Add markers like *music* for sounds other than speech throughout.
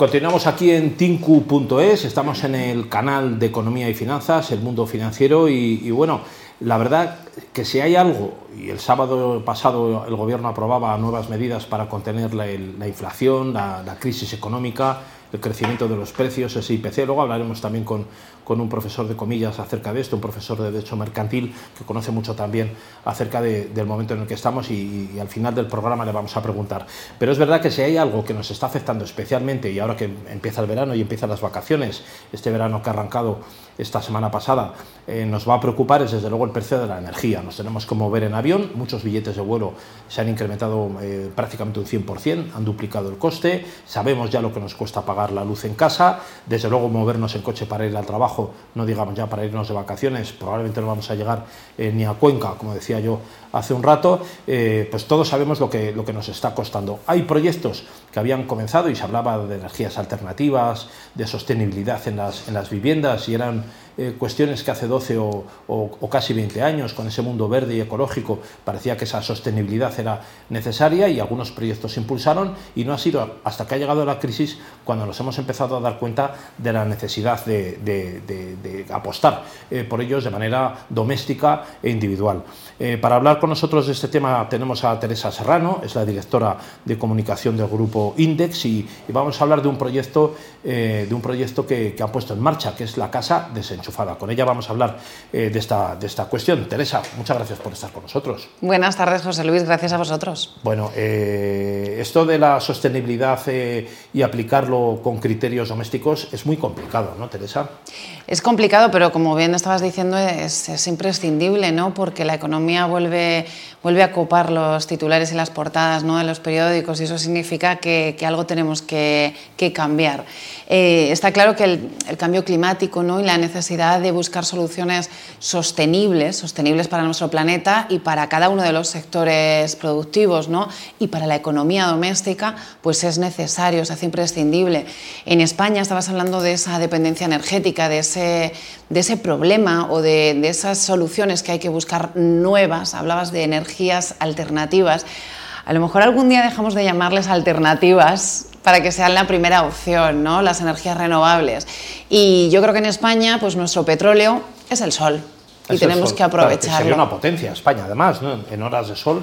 Continuamos aquí en tinku.es, estamos en el canal de Economía y Finanzas, el mundo financiero y, bueno, la verdad que si hay algo, y el sábado pasado el gobierno aprobaba nuevas medidas para contener la, inflación, la crisis económica, el crecimiento de los precios, ese IPC. Luego hablaremos también con, con un profesor de comillas acerca de esto, un profesor de Derecho Mercantil que conoce mucho también acerca del momento en el que estamos y, al final del programa le vamos a preguntar. Pero es verdad que si hay algo que nos está afectando especialmente y ahora que empieza el verano y empiezan las vacaciones, este verano que ha arrancado esta semana pasada, eh, nos va a preocupar es desde luego el precio de la energía. Nos tenemos que mover en avión, muchos billetes de vuelo se han incrementado eh, prácticamente un 100%, han duplicado el coste, sabemos ya lo que nos cuesta pagar la luz en casa, desde luego movernos en coche para ir al trabajo no digamos ya para irnos de vacaciones, probablemente no vamos a llegar eh, ni a Cuenca, como decía yo hace un rato, eh, pues todos sabemos lo que, lo que nos está costando. Hay proyectos que habían comenzado y se hablaba de energías alternativas, de sostenibilidad en las, en las viviendas y eran eh, cuestiones que hace 12 o, casi 20 años, con ese mundo verde y ecológico, parecía que esa sostenibilidad era necesaria y algunos proyectos se impulsaron y no ha sido hasta que ha llegado la crisis cuando nos hemos empezado a dar cuenta de la necesidad de, apostar eh, por ellos de manera doméstica e individual. Eh, para hablar con nosotros de este tema tenemos a Teresa Serrano, es la directora de comunicación del grupo Index y, vamos a hablar de un proyecto, de un proyecto que, que han puesto en marcha, que es la Casa Desenchufada. Con ella vamos a hablar eh, de, esta, de esta cuestión. Teresa, muchas gracias por estar con nosotros. Buenas tardes, José Luis, gracias a vosotros. Bueno, eh, esto de la sostenibilidad eh, y aplicarlo con criterios domésticos es muy complicado, ¿no, Teresa? Es complicado, pero como bien estabas diciendo, es, imprescindible, ¿no? Porque la economía vuelve, vuelve a copar los titulares y las portadas ¿no? de los periódicos y eso significa que, algo tenemos que, cambiar. Está claro que el, el, cambio climático ¿no? y la necesidad de buscar soluciones sostenibles, sostenibles para nuestro planeta y para cada uno de los sectores productivos, ¿no? Y para la economía doméstica, pues es necesario, se hace imprescindible. En España estabas hablando de esa dependencia energética, de ese, de ese problema o de, de esas soluciones que hay que buscar nuevas, hablabas de energías alternativas. A lo mejor algún día dejamos de llamarles alternativas para que sean la primera opción, ¿no? las energías renovables. Y yo creo que en España, pues nuestro petróleo es el sol y tenemos que aprovecharlo. sería una potencia España, además, ¿no? en horas de sol.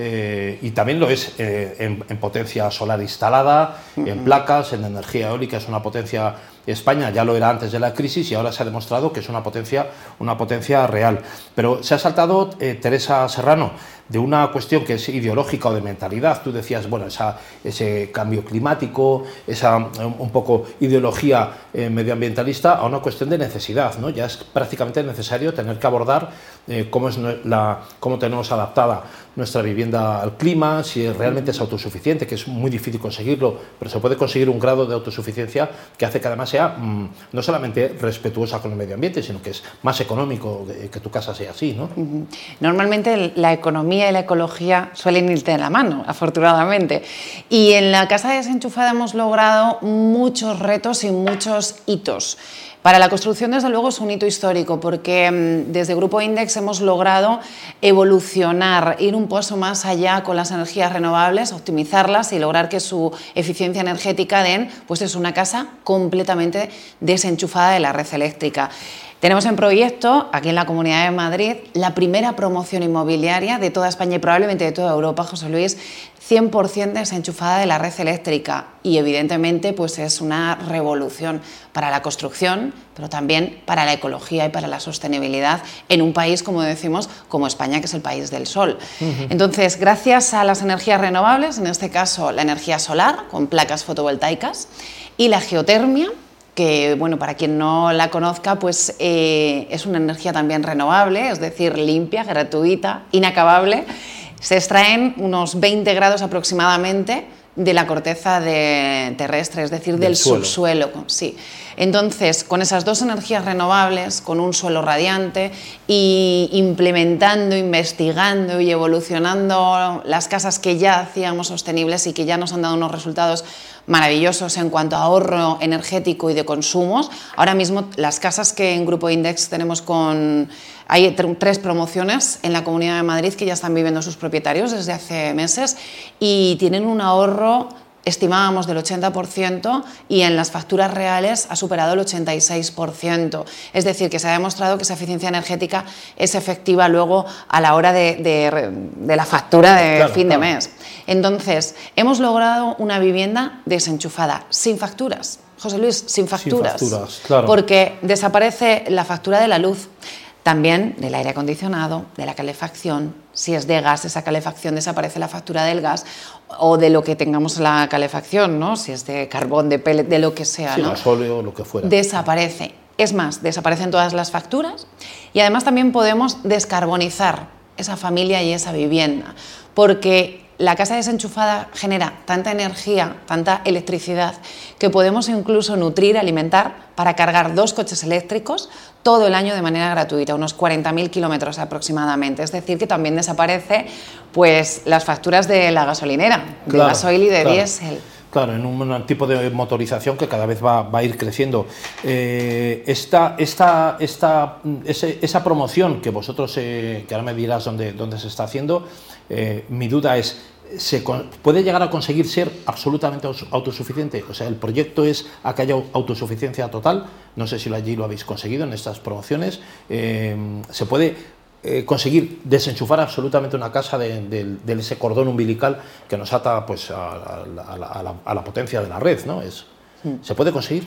Eh, y también lo es eh, en, potencia solar instalada, en placas, en energía eólica, es una potencia España ya lo era antes de la crisis y ahora se ha demostrado que es una potencia, una potencia real. Pero se ha saltado eh, Teresa Serrano de una cuestión que es ideológica o de mentalidad. Tú decías, bueno, esa, ese cambio climático, esa un poco ideología eh, medioambientalista, a una cuestión de necesidad. ¿no? Ya es prácticamente necesario tener que abordar eh, cómo, es la, cómo tenemos adaptada nuestra vivienda al clima, si realmente es autosuficiente, que es muy difícil conseguirlo, pero se puede conseguir un grado de autosuficiencia que hace que además mm, no solamente respetuosa con el medio ambiente, sino que es más económico que, tu casa sea así. ¿no? Normalmente la economía y la ecología suelen irte de la mano, afortunadamente. Y en la Casa Desenchufada hemos logrado muchos retos y muchos hitos. Para la construcción, desde luego, es un hito histórico porque mm, desde Grupo Index hemos logrado evolucionar, ir un paso más allá con las energías renovables, optimizarlas y lograr que su eficiencia energética den, pues es una casa completamente desenchufada de la red eléctrica. Tenemos en proyecto, aquí en la Comunidad de Madrid, la primera promoción inmobiliaria de toda España y probablemente de toda Europa, José Luis, 100% desenchufada de la red eléctrica y evidentemente pues es una revolución para la construcción, pero también para la ecología y para la sostenibilidad en un país, como decimos, como España, que es el país del sol. Entonces, gracias a las energías renovables, en este caso la energía solar con placas fotovoltaicas y la geotermia, que bueno, para quien no la conozca, pues eh, es una energía también renovable, es decir, limpia, gratuita, inacabable. Se extraen unos 20 grados aproximadamente de la corteza terrestre, es decir, del, subsuelo. Sí. Entonces, con esas dos energías renovables, con un suelo radiante y implementando, investigando y evolucionando las casas que ya hacíamos sostenibles y que ya nos han dado unos resultados maravillosos en cuanto a ahorro energético y de consumos. Ahora mismo las casas que en Grupo Index tenemos con... Hay tres promociones en la Comunidad de Madrid que ya están viviendo sus propietarios desde hace meses y tienen un ahorro estimábamos del 80% y en las facturas reales ha superado el 86%. Es decir, que se ha demostrado que esa eficiencia energética es efectiva luego a la hora de, la factura de fin de mes. Entonces, hemos logrado una vivienda desenchufada, sin facturas. José Luis, sin facturas. Sin facturas claro. Porque desaparece la factura de la luz, también del aire acondicionado, de la calefacción. Si es de gas, esa calefacción desaparece la factura del gas o de lo que tengamos la calefacción, ¿no? Si es de carbón, de pellet, de lo que sea, sí, ¿no? gasóleo, lo que fuera. Desaparece. Es más, desaparecen todas las facturas y además también podemos descarbonizar esa familia y esa vivienda, porque la casa desenchufada genera tanta energía, tanta electricidad, que podemos incluso nutrir, alimentar para cargar dos coches eléctricos todo el año de manera gratuita, unos 40.000 kilómetros aproximadamente. Es decir, que también desaparece pues, las facturas de la gasolinera, de gasoil y de diésel. Claro, en un, tipo de motorización que cada vez va, a ir creciendo. Eh, esta, esta, esta, esa promoción que vosotros, eh, que ahora me dirás dónde, dónde se está haciendo, eh, mi duda es, ¿se puede llegar a conseguir ser absolutamente autosuficiente? O sea, el proyecto es a que haya autosuficiencia total. No sé si allí lo habéis conseguido en estas promociones. ¿Se puede eh, conseguir desenchufar absolutamente una casa de, ese cordón umbilical que nos ata pues, a, la, potencia de la red, ¿no? Es, mm. ¿Se puede conseguir?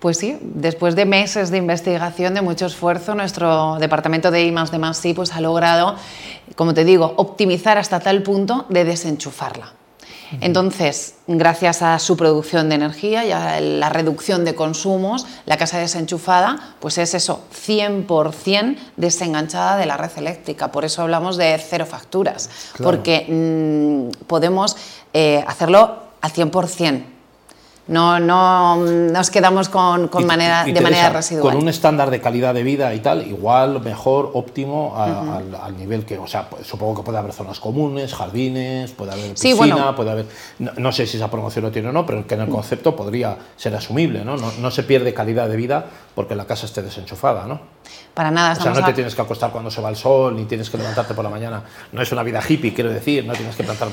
Pues sí, después de meses de investigación, de mucho esfuerzo, nuestro departamento de I de más pues ha logrado, como te digo, optimizar hasta tal punto de desenchufarla. Entonces, gracias a su producción de energía y a la reducción de consumos, la casa desenchufada, pues es eso, 100% desenganchada de la red eléctrica. Por eso hablamos de cero facturas, porque mm, podemos eh, hacerlo al 100%. No, no nos quedamos con, manera, de manera residual. Con un estándar de calidad de vida y tal, igual, mejor, óptimo, al, nivel que, o sea, supongo que puede haber zonas comunes, jardines, puede haber piscina, puede haber. No, sé si esa promoción lo tiene o no, pero que en el mm. concepto podría ser asumible, ¿no? No, no se pierde calidad de vida porque la casa esté desenchufada, ¿no? Para nada. O sea, no te tienes que acostar cuando se va el sol, ni tienes que levantarte por la mañana. No es una vida hippie, quiero decir, no tienes que plantar.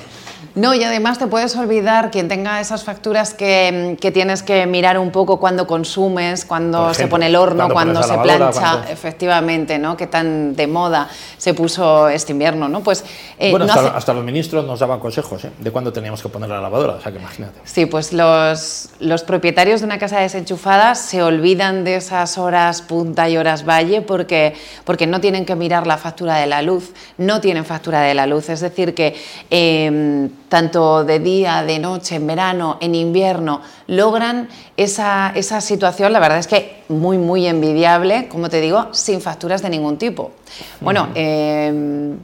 No, y además te puedes olvidar, quien tenga esas facturas que, que tienes que mirar un poco cuando consumes, cuando se pone el horno, cuando, se plancha, efectivamente, ¿no? Que tan de moda se puso este invierno, ¿no? Pues. Eh, bueno, hasta, los ministros nos daban consejos ¿eh? de cuándo teníamos que poner la lavadora, o sea que imagínate. Sí, pues los, los propietarios de una casa desenchufada se olvidan de esas horas punta y horas valle porque, porque no tienen que mirar la factura de la luz, no tienen factura de la luz. Es decir, que em, tanto de día, de noche, en verano, en invierno, logran esa, esa situación, la verdad es que muy, muy envidiable, como te digo, sin facturas de ningún tipo. Bueno, em,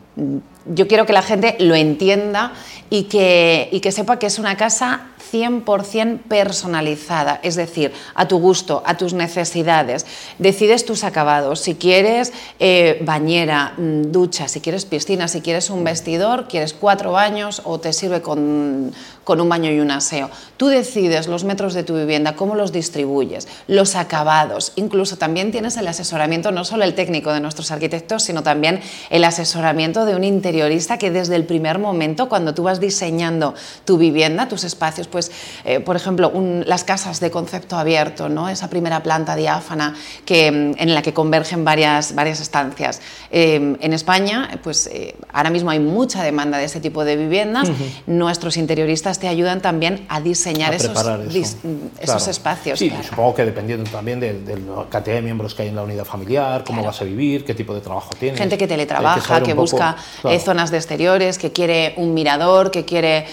yo quiero que la gente lo entienda y que, y que sepa que es una casa 100% personalizada, es decir, a tu gusto, a tus necesidades. Decides tus acabados, si quieres eh, bañera, mm, ducha, si quieres piscina, si quieres un vestidor, quieres cuatro baños o te sirve con, con un baño y un aseo. Tú decides los metros de tu vivienda, cómo los distribuyes, los acabados, incluso también tienes el asesoramiento, no solo el técnico de nuestros arquitectos, sino también el asesoramiento de un interiorista que desde el primer momento, cuando tú vas diseñando tu vivienda, tus espacios, pues eh, por ejemplo, las casas de concepto abierto, ¿no? esa primera planta diáfana que, mm, en la que convergen varias, varias estancias. Eh, en España, pues eh, ahora mismo hay mucha demanda de ese tipo de viviendas. Nuestros interioristas te ayudan también a diseñar esos, esos espacios. Sí, supongo que dependiendo también de, la cantidad de miembros que hay en la unidad familiar, cómo vas a vivir, qué tipo de trabajo tienes. Gente que teletrabaja, que, busca zonas de exteriores, que quiere un mirador, que quiere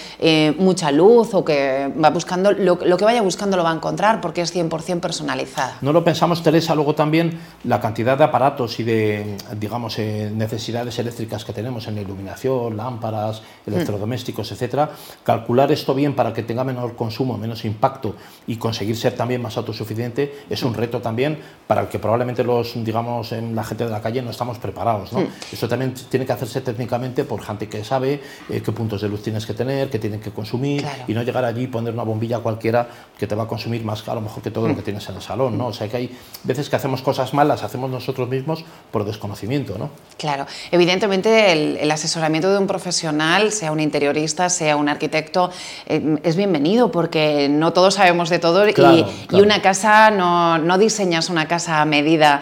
mucha luz o que va buscando, lo, que vaya buscando lo va a encontrar porque es 100% personalizada. No lo pensamos, Teresa, luego también la cantidad de aparatos y de, digamos, eh, necesidades eléctricas que tenemos en iluminación, lámparas, electrodomésticos, etcétera, calcular esto bien para que tenga menor consumo, menos impacto y conseguir ser también más autosuficiente es un reto también para el que probablemente los, digamos, en la gente de la calle no estamos preparados. ¿no? Esto también tiene que hacerse técnicamente por gente que sabe eh, qué puntos de luz tienes que tener, que tienen que consumir, y no llegar allí y poner una bombilla cualquiera que te va a consumir más a lo mejor que todo lo que tienes en el salón, ¿no? O sea que hay veces que hacemos cosas malas, hacemos nosotros mismos por desconocimiento, ¿no? Claro, evidentemente el, asesoramiento de un profesional, sea un interiorista, sea un arquitecto, eh, es bienvenido porque no todos sabemos de todo y, y, una casa, no, no diseñas una casa a medida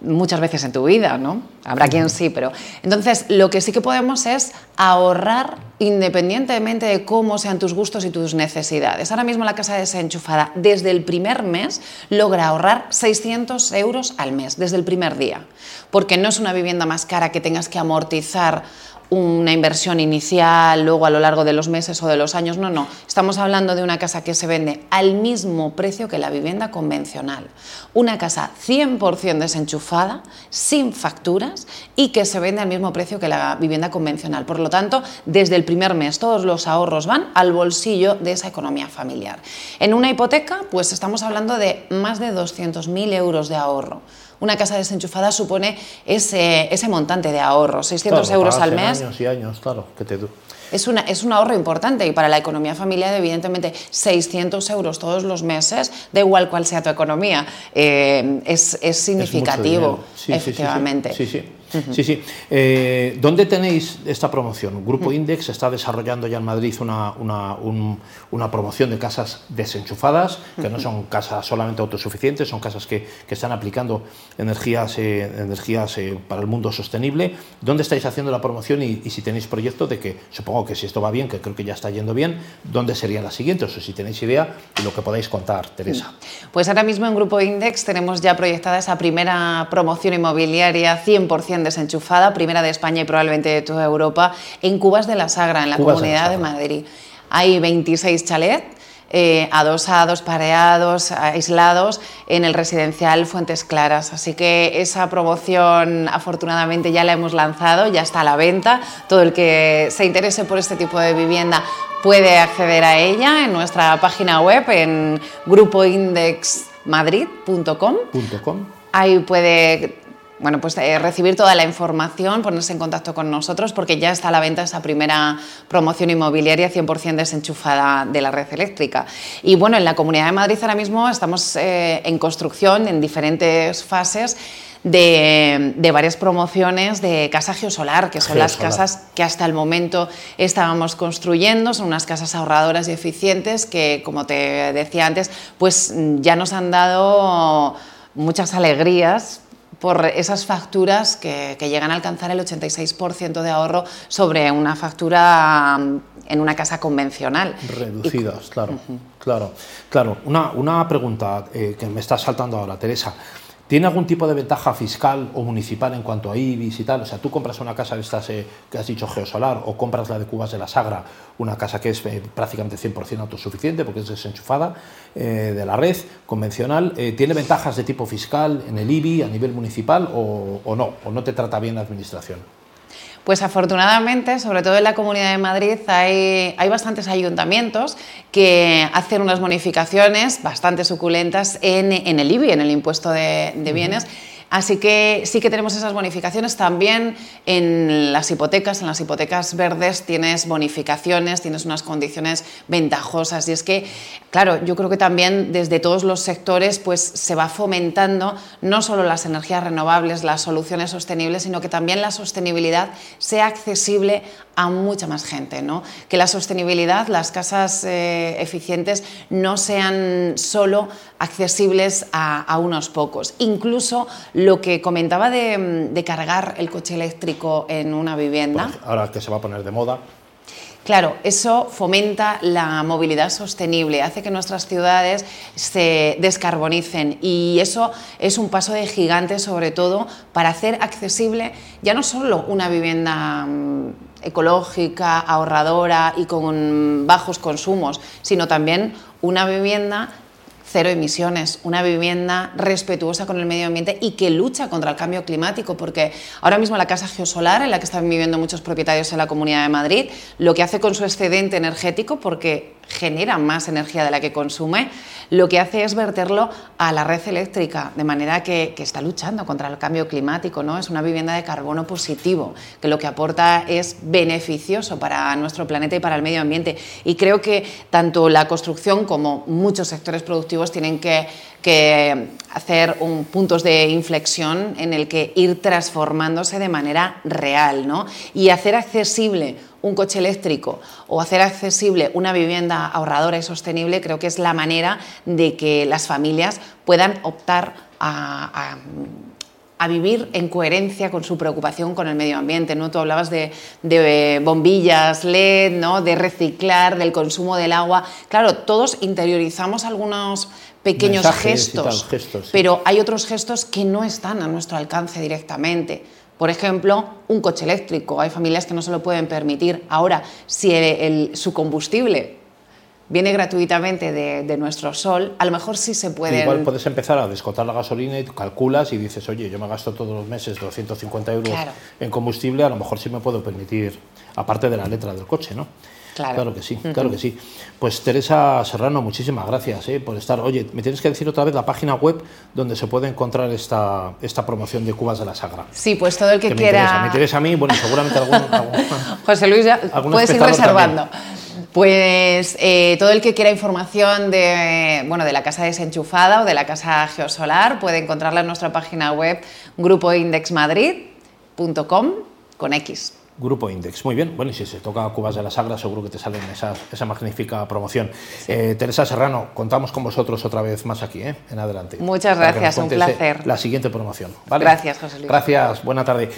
muchas veces en tu vida, ¿no? Habrá quien sí, pero... Entonces, lo que sí que podemos es ahorrar independientemente de cómo sean tus gustos y tus necesidades. Ahora mismo la casa desenchufada, desde el primer mes, logra ahorrar 600 euros al mes, desde el primer día, porque no es una vivienda más cara que tengas que amortizar una inversión inicial, luego a lo largo de los meses o de los años, no, no. Estamos hablando de una casa que se vende al mismo precio que la vivienda convencional. Una casa 100% desenchufada, sin facturas y que se vende al mismo precio que la vivienda convencional. Por lo tanto, desde el primer mes todos los ahorros van al bolsillo de esa economía familiar. En una hipoteca, pues estamos hablando de más de 200.000 euros de ahorro una casa desenchufada supone ese, ese montante de ahorro, 600 euros al mes. Años y años, claro, que te... Es, una, es un ahorro importante y para la economía familiar, evidentemente, 600 euros todos los meses, da igual cuál sea tu economía, eh, es, es, significativo, efectivamente. sí. sí. Sí, sí. Eh, ¿Dónde tenéis esta promoción? Grupo Index está desarrollando ya en Madrid una, una, promoción de casas desenchufadas, que no son casas solamente autosuficientes, son casas que, están aplicando energías, eh, energías eh, para el mundo sostenible. ¿Dónde estáis haciendo la promoción y, si tenéis proyecto de que, supongo que si esto va bien, que creo que ya está yendo bien, ¿dónde serían las siguientes? O si tenéis idea y lo que podáis contar, Teresa. Pues ahora mismo en Grupo Index tenemos ya proyectada esa primera promoción inmobiliaria 100% desenchufada, primera de España y probablemente de toda Europa, en Cubas de la Sagra, en la Comunidad de, Madrid. Hay 26 chalets. Eh, adosados, pareados, aislados en el residencial Fuentes Claras. Así que esa promoción afortunadamente ya la hemos lanzado, ya está a la venta. Todo el que se interese por este tipo de vivienda puede acceder a ella en nuestra página web en grupoindexmadrid.com. Ahí puede bueno, pues eh, recibir toda la información, ponerse en contacto con nosotros, porque ya está a la venta esa primera promoción inmobiliaria 100% desenchufada de la red eléctrica. Y bueno, en la Comunidad de Madrid ahora mismo estamos eh, en construcción en diferentes fases. De, varias promociones de casa geosolar, que son las casas que hasta el momento estábamos construyendo, son unas casas ahorradoras y eficientes que, como te decía antes, pues ya nos han dado muchas alegrías por esas facturas que, llegan a alcanzar el 86% de ahorro sobre una factura mm, en una casa convencional. Reducidas, claro, claro. Claro, una, una pregunta eh, que me está saltando ahora, Teresa. ¿Tiene algún tipo de ventaja fiscal o municipal en cuanto a IBIS y tal? O sea, tú compras una casa de estas eh, que has dicho geosolar o compras la de Cubas de la Sagra, una casa que es eh, prácticamente 100% autosuficiente porque es desenchufada eh, de la red convencional. ¿Tiene ventajas de tipo fiscal en el IBI a nivel municipal o no? ¿O no te trata bien la administración? Pues afortunadamente, sobre todo en la Comunidad de Madrid, hay, bastantes ayuntamientos que hacen unas bonificaciones bastante suculentas en, el IBI, en el impuesto de, bienes. Así que sí que tenemos esas bonificaciones. También en las hipotecas, en las hipotecas verdes tienes bonificaciones, tienes unas condiciones ventajosas. Y es que, claro, yo creo que también desde todos los sectores pues, se va fomentando no solo las energías renovables, las soluciones sostenibles, sino que también la sostenibilidad sea accesible a mucha más gente. ¿no? Que la sostenibilidad, las casas eh, eficientes, no sean solo accesibles a, unos pocos. Incluso lo que comentaba de, cargar el coche eléctrico en una vivienda. ahora que se va a poner de moda. Claro, eso fomenta la movilidad sostenible, hace que nuestras ciudades se descarbonicen y eso es un paso de gigante sobre todo para hacer accesible ya no solo una vivienda mm, ecológica, ahorradora y con bajos consumos, sino también una vivienda cero emisiones, una vivienda respetuosa con el medio ambiente y que lucha contra el cambio climático, porque ahora mismo la casa geosolar, en la que están viviendo muchos propietarios en la Comunidad de Madrid, lo que hace con su excedente energético, porque genera más energía de la que consume, lo que hace es verterlo a la red eléctrica, de manera que, está luchando contra el cambio climático, ¿no? Es una vivienda de carbono positivo, que lo que aporta es beneficioso para nuestro planeta y para el medio ambiente. Y creo que tanto la construcción como muchos sectores productivos tienen que hacer un, puntos de inflexión en el que ir transformándose de manera real ¿no? y hacer accesible un coche eléctrico o hacer accesible una vivienda ahorradora y sostenible creo que es la manera de que las familias puedan optar a, vivir en coherencia con su preocupación con el medio ambiente. ¿no? Tú hablabas de, bombillas LED, ¿no? de reciclar, del consumo del agua. Claro, todos interiorizamos algunos pequeños gestos, pero hay otros gestos que no están a nuestro alcance directamente. Por ejemplo, un coche eléctrico. Hay familias que no se lo pueden permitir. Ahora, si su combustible viene gratuitamente de, nuestro sol, a lo mejor sí se puede. Igual puedes empezar a descotar la gasolina y calculas y dices, oye, yo me gasto todos los meses 250 euros en combustible, a lo mejor sí me puedo permitir, aparte de la letra del coche, ¿no? Claro. que sí, claro que sí. Pues Teresa Serrano, muchísimas gracias eh, por estar. Oye, me tienes que decir otra vez la página web donde se puede encontrar esta, esta promoción de Cubas de la Sagra. Sí, pues todo el que, quiera. Me interesa, a mí, bueno, seguramente algún. *laughs* *laughs* José Luis, ya puedes ir reservando. Pues eh, todo el que quiera información de, bueno, de la casa desenchufada o de la casa geosolar puede encontrarla en nuestra página web grupoindexmadrid.com con X. Grupo Index. Muy bien. Bueno, y si se toca Cubas de la Sagra, seguro que te sale esa, esa magnífica promoción. Eh, Teresa Serrano, contamos con vosotros otra vez más aquí, ¿eh? en adelante. Muchas gracias, un placer. La siguiente promoción. Gracias, José Luis. Gracias, buena tarde.